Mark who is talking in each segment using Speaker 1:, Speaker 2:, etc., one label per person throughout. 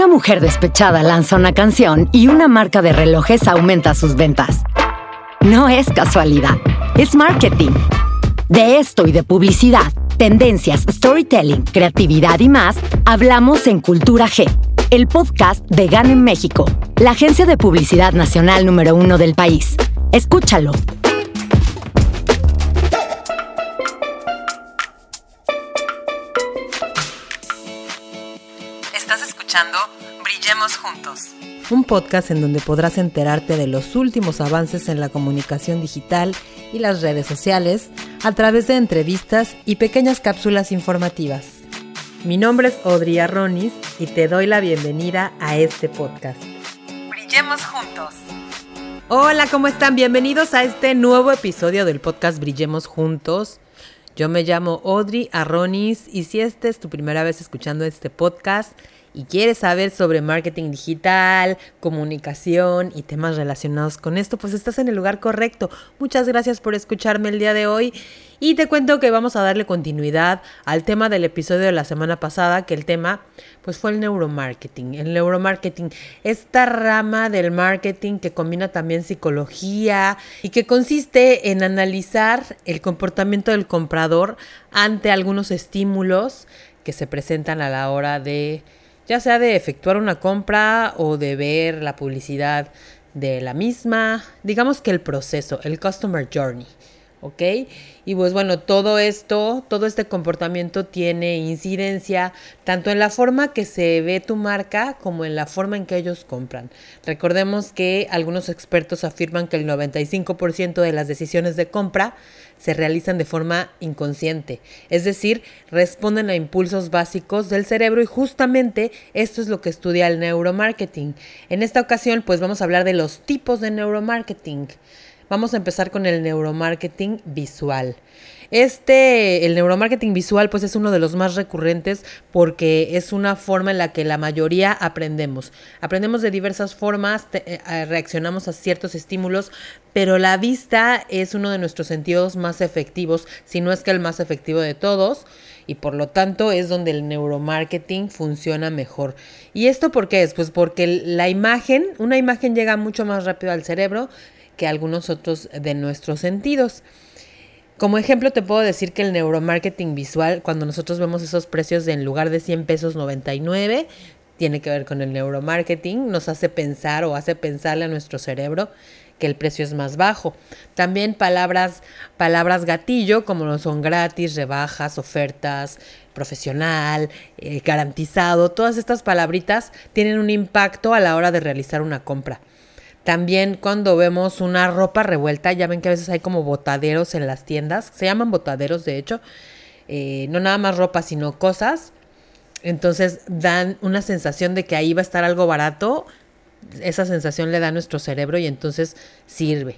Speaker 1: Una mujer despechada lanza una canción y una marca de relojes aumenta sus ventas. No es casualidad, es marketing. De esto y de publicidad, tendencias, storytelling, creatividad y más, hablamos en Cultura G, el podcast de GAN en México, la agencia de publicidad nacional número uno del país. Escúchalo.
Speaker 2: Juntos.
Speaker 3: Un podcast en donde podrás enterarte de los últimos avances en la comunicación digital y las redes sociales a través de entrevistas y pequeñas cápsulas informativas. Mi nombre es Audrey Arronis y te doy la bienvenida a este podcast.
Speaker 2: Brillemos Juntos.
Speaker 3: Hola, ¿cómo están? Bienvenidos a este nuevo episodio del podcast Brillemos Juntos. Yo me llamo Audrey Arronis y si esta es tu primera vez escuchando este podcast, y quieres saber sobre marketing digital, comunicación y temas relacionados con esto, pues estás en el lugar correcto. Muchas gracias por escucharme el día de hoy y te cuento que vamos a darle continuidad al tema del episodio de la semana pasada, que el tema pues fue el neuromarketing. El neuromarketing, esta rama del marketing que combina también psicología y que consiste en analizar el comportamiento del comprador ante algunos estímulos que se presentan a la hora de ya sea de efectuar una compra o de ver la publicidad de la misma, digamos que el proceso, el customer journey. ¿Ok? Y pues bueno, todo esto, todo este comportamiento tiene incidencia tanto en la forma que se ve tu marca como en la forma en que ellos compran. Recordemos que algunos expertos afirman que el 95% de las decisiones de compra se realizan de forma inconsciente, es decir, responden a impulsos básicos del cerebro y justamente esto es lo que estudia el neuromarketing. En esta ocasión pues vamos a hablar de los tipos de neuromarketing. Vamos a empezar con el neuromarketing visual. Este, el neuromarketing visual, pues es uno de los más recurrentes porque es una forma en la que la mayoría aprendemos. Aprendemos de diversas formas, eh, reaccionamos a ciertos estímulos, pero la vista es uno de nuestros sentidos más efectivos, si no es que el más efectivo de todos y por lo tanto es donde el neuromarketing funciona mejor. ¿Y esto por qué es? Pues porque la imagen, una imagen llega mucho más rápido al cerebro que algunos otros de nuestros sentidos. Como ejemplo te puedo decir que el neuromarketing visual, cuando nosotros vemos esos precios de en lugar de 100 pesos 99, tiene que ver con el neuromarketing, nos hace pensar o hace pensarle a nuestro cerebro que el precio es más bajo. También palabras, palabras gatillo, como no son gratis, rebajas, ofertas, profesional, eh, garantizado, todas estas palabritas tienen un impacto a la hora de realizar una compra. También cuando vemos una ropa revuelta, ya ven que a veces hay como botaderos en las tiendas, se llaman botaderos de hecho, eh, no nada más ropa, sino cosas. Entonces dan una sensación de que ahí va a estar algo barato, esa sensación le da a nuestro cerebro y entonces sirve.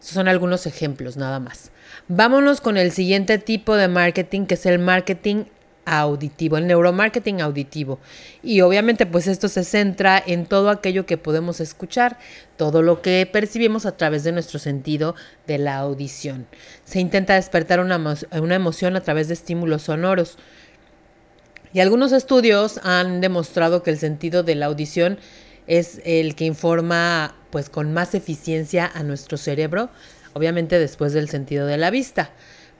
Speaker 3: Esos son algunos ejemplos nada más. Vámonos con el siguiente tipo de marketing, que es el marketing auditivo, el neuromarketing auditivo. Y obviamente pues esto se centra en todo aquello que podemos escuchar, todo lo que percibimos a través de nuestro sentido de la audición. Se intenta despertar una, una emoción a través de estímulos sonoros. Y algunos estudios han demostrado que el sentido de la audición es el que informa pues con más eficiencia a nuestro cerebro, obviamente después del sentido de la vista.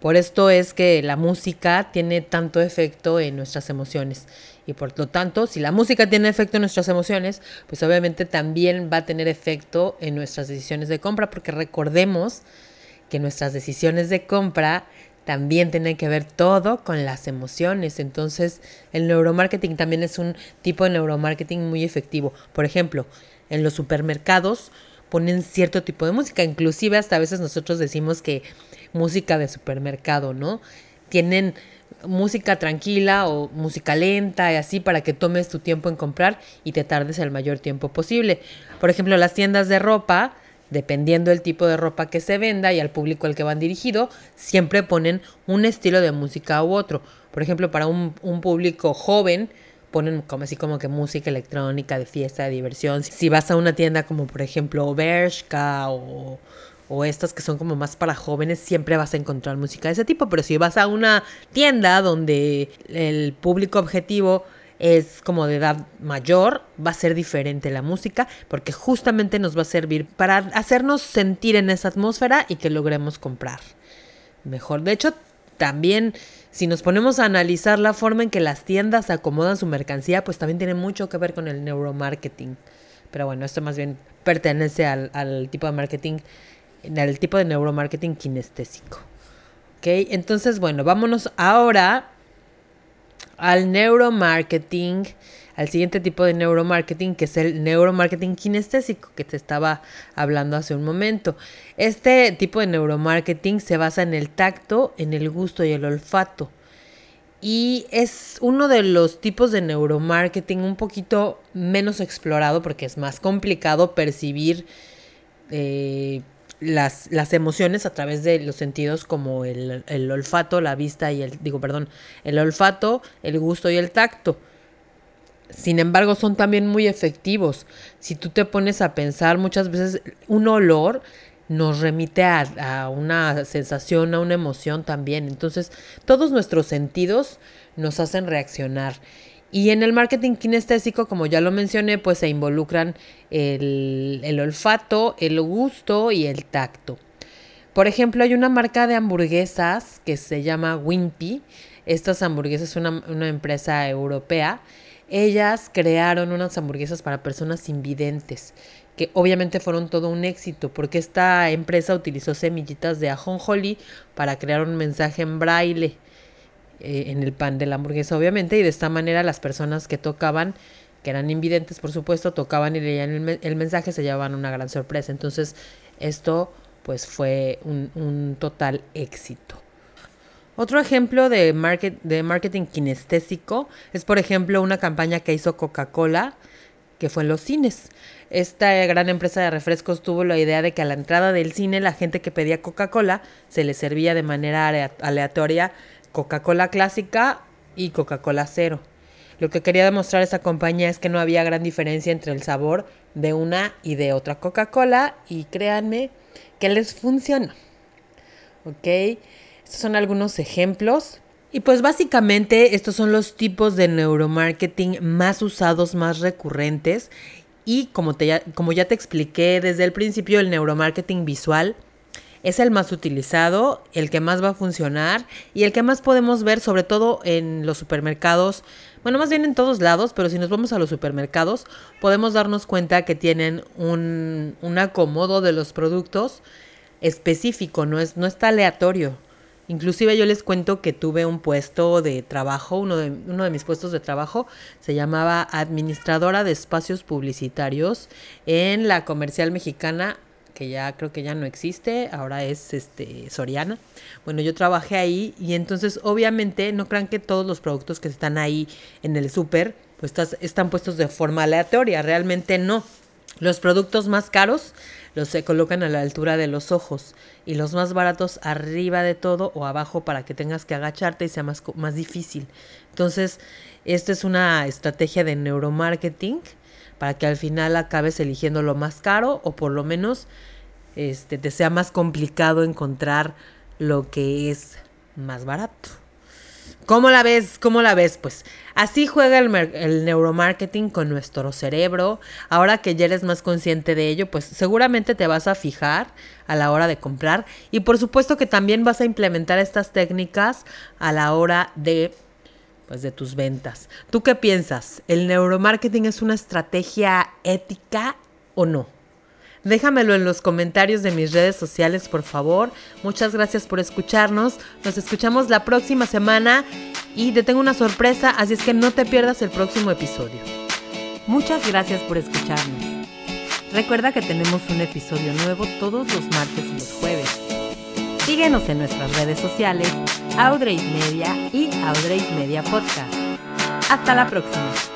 Speaker 3: Por esto es que la música tiene tanto efecto en nuestras emociones. Y por lo tanto, si la música tiene efecto en nuestras emociones, pues obviamente también va a tener efecto en nuestras decisiones de compra, porque recordemos que nuestras decisiones de compra también tienen que ver todo con las emociones. Entonces, el neuromarketing también es un tipo de neuromarketing muy efectivo. Por ejemplo, en los supermercados ponen cierto tipo de música. Inclusive hasta a veces nosotros decimos que música de supermercado, ¿no? Tienen música tranquila o música lenta y así para que tomes tu tiempo en comprar y te tardes el mayor tiempo posible. Por ejemplo, las tiendas de ropa, dependiendo del tipo de ropa que se venda y al público al que van dirigido, siempre ponen un estilo de música u otro. Por ejemplo, para un, un público joven, ponen como así como que música electrónica de fiesta, de diversión. Si vas a una tienda como por ejemplo Bershka o o estas que son como más para jóvenes, siempre vas a encontrar música de ese tipo. Pero si vas a una tienda donde el público objetivo es como de edad mayor, va a ser diferente la música porque justamente nos va a servir para hacernos sentir en esa atmósfera y que logremos comprar mejor. De hecho, también si nos ponemos a analizar la forma en que las tiendas acomodan su mercancía, pues también tiene mucho que ver con el neuromarketing. Pero bueno, esto más bien pertenece al, tipo de marketing, al tipo de neuromarketing kinestésico. ¿Ok? Entonces, bueno, vámonos ahora al neuromarketing, al siguiente tipo de neuromarketing, que es el neuromarketing kinestésico, que te estaba hablando hace un momento. Este tipo de neuromarketing se basa en el tacto, en el gusto y el olfato. Y es uno de los tipos de neuromarketing un poquito menos explorado porque es más complicado percibir eh, las, las, emociones a través de los sentidos como el, el, olfato, la vista y el, digo, perdón, el olfato, el gusto y el tacto. Sin embargo, son también muy efectivos. Si tú te pones a pensar, muchas veces un olor nos remite a, a una sensación, a una emoción también. Entonces, todos nuestros sentidos nos hacen reaccionar. Y en el marketing kinestésico, como ya lo mencioné, pues se involucran el, el, olfato, el gusto y el tacto. Por ejemplo, hay una marca de hamburguesas que se llama Wimpy. Estas hamburguesas es una, una empresa europea. Ellas crearon unas hamburguesas para personas invidentes, que obviamente fueron todo un éxito, porque esta empresa utilizó semillitas de ajonjolí para crear un mensaje en braille eh, en el pan de la hamburguesa, obviamente, y de esta manera las personas que tocaban, que eran invidentes, por supuesto, tocaban y leían el, el mensaje, se llevaban una gran sorpresa. Entonces, esto pues fue un, un total éxito. Otro ejemplo de, market, de marketing kinestésico es, por ejemplo, una campaña que hizo Coca-Cola, que fue en los cines. Esta gran empresa de refrescos tuvo la idea de que a la entrada del cine la gente que pedía Coca-Cola se le servía de manera aleatoria Coca-Cola clásica y Coca-Cola cero. Lo que quería demostrar esa compañía es que no había gran diferencia entre el sabor de una y de otra Coca-Cola y créanme que les funciona. ¿Ok? Estos son algunos ejemplos. Y pues básicamente estos son los tipos de neuromarketing más usados, más recurrentes. Y como, te, como ya te expliqué desde el principio, el neuromarketing visual es el más utilizado, el que más va a funcionar y el que más podemos ver sobre todo en los supermercados, bueno, más bien en todos lados, pero si nos vamos a los supermercados, podemos darnos cuenta que tienen un, un acomodo de los productos específico, no, es, no está aleatorio. Inclusive yo les cuento que tuve un puesto de trabajo, uno de, uno de mis puestos de trabajo se llamaba administradora de espacios publicitarios en la comercial mexicana que ya creo que ya no existe, ahora es este Soriana. Bueno, yo trabajé ahí y entonces obviamente no crean que todos los productos que están ahí en el súper pues están puestos de forma aleatoria, realmente no. Los productos más caros los se colocan a la altura de los ojos y los más baratos arriba de todo o abajo para que tengas que agacharte y sea más, más difícil. Entonces, esta es una estrategia de neuromarketing para que al final acabes eligiendo lo más caro o por lo menos este, te sea más complicado encontrar lo que es más barato. ¿Cómo la ves? ¿Cómo la ves? Pues así juega el, neuromarketing con nuestro cerebro. Ahora que ya eres más consciente de ello, pues seguramente te vas a fijar a la hora de comprar. Y por supuesto que también vas a implementar estas técnicas a la hora de pues de tus ventas. ¿Tú qué piensas? ¿El neuromarketing es una estrategia ética o no? Déjamelo en los comentarios de mis redes sociales, por favor. Muchas gracias por escucharnos. Nos escuchamos la próxima semana y te tengo una sorpresa, así es que no te pierdas el próximo episodio. Muchas gracias por escucharnos. Recuerda que tenemos un episodio nuevo todos los martes y los jueves. Síguenos en nuestras redes sociales, Audrey's Media y Audrey's Media Podcast. Hasta la próxima.